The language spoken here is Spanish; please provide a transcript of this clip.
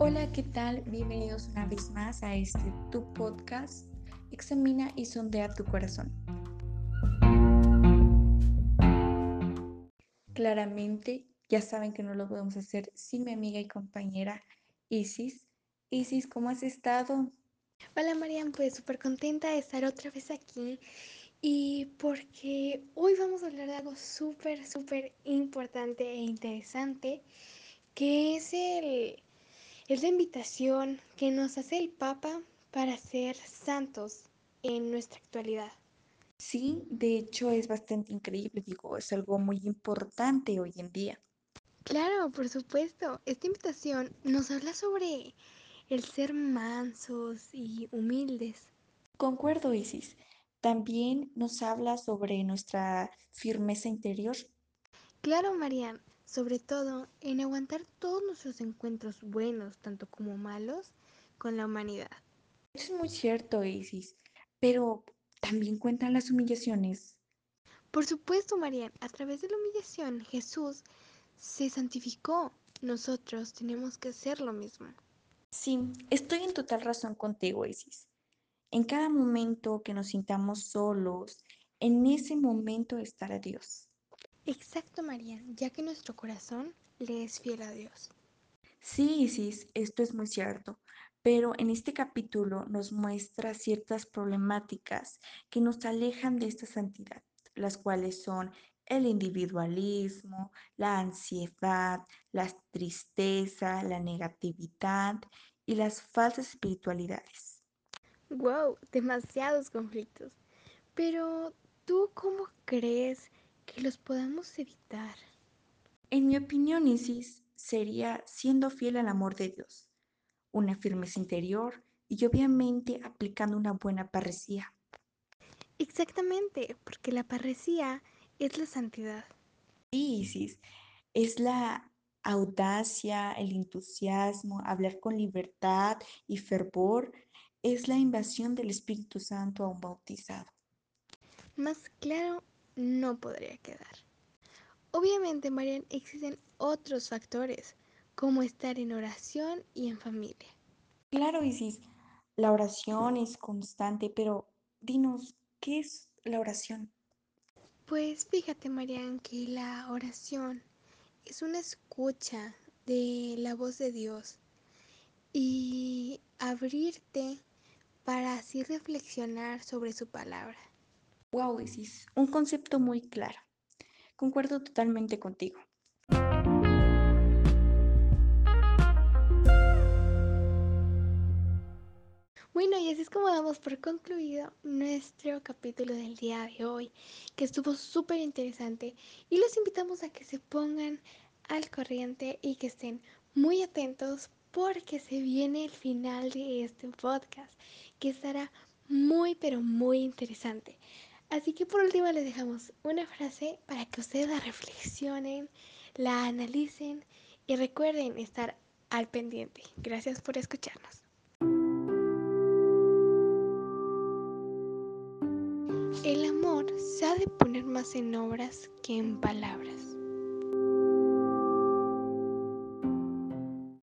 Hola, ¿qué tal? Bienvenidos una vez más a este tu podcast. Examina y sondea tu corazón. Claramente, ya saben que no lo podemos hacer sin mi amiga y compañera Isis. Isis, ¿cómo has estado? Hola Marian, pues súper contenta de estar otra vez aquí y porque hoy vamos a hablar de algo súper, súper importante e interesante, que es el es la invitación que nos hace el Papa para ser santos en nuestra actualidad. Sí, de hecho es bastante increíble, digo, es algo muy importante hoy en día. Claro, por supuesto. Esta invitación nos habla sobre el ser mansos y humildes. Concuerdo, Isis. También nos habla sobre nuestra firmeza interior. Claro, Marian, sobre todo en aguantar todos nuestros encuentros buenos, tanto como malos, con la humanidad. Eso es muy cierto, Isis, pero también cuentan las humillaciones. Por supuesto, Marian, a través de la humillación Jesús se santificó. Nosotros tenemos que hacer lo mismo. Sí, estoy en total razón contigo, Isis. En cada momento que nos sintamos solos, en ese momento estará Dios. Exacto, Marian, ya que nuestro corazón le es fiel a Dios. Sí, Isis, esto es muy cierto, pero en este capítulo nos muestra ciertas problemáticas que nos alejan de esta santidad, las cuales son el individualismo, la ansiedad, la tristeza, la negatividad y las falsas espiritualidades. ¡Wow! Demasiados conflictos. Pero, ¿tú cómo crees que los podamos evitar? En mi opinión, Isis, sería siendo fiel al amor de Dios, una firmeza interior y obviamente aplicando una buena parresía. Exactamente, porque la parresía es la santidad. Sí, Isis, es la audacia, el entusiasmo, hablar con libertad y fervor, es la invasión del Espíritu Santo a un bautizado. Más claro no podría quedar. Obviamente, Marian, existen otros factores, como estar en oración y en familia. Claro, Isis, la oración es constante, pero dinos, ¿qué es la oración? Pues fíjate, Marian, que la oración es una escucha de la voz de Dios y abrirte para así reflexionar sobre su palabra. Wow, Isis, un concepto muy claro. Concuerdo totalmente contigo. Bueno, y así es como damos por concluido nuestro capítulo del día de hoy, que estuvo súper interesante y los invitamos a que se pongan al corriente y que estén muy atentos porque se viene el final de este podcast, que estará muy pero muy interesante. Así que por último les dejamos una frase para que ustedes la reflexionen, la analicen y recuerden estar al pendiente. Gracias por escucharnos. El amor se ha de poner más en obras que en palabras.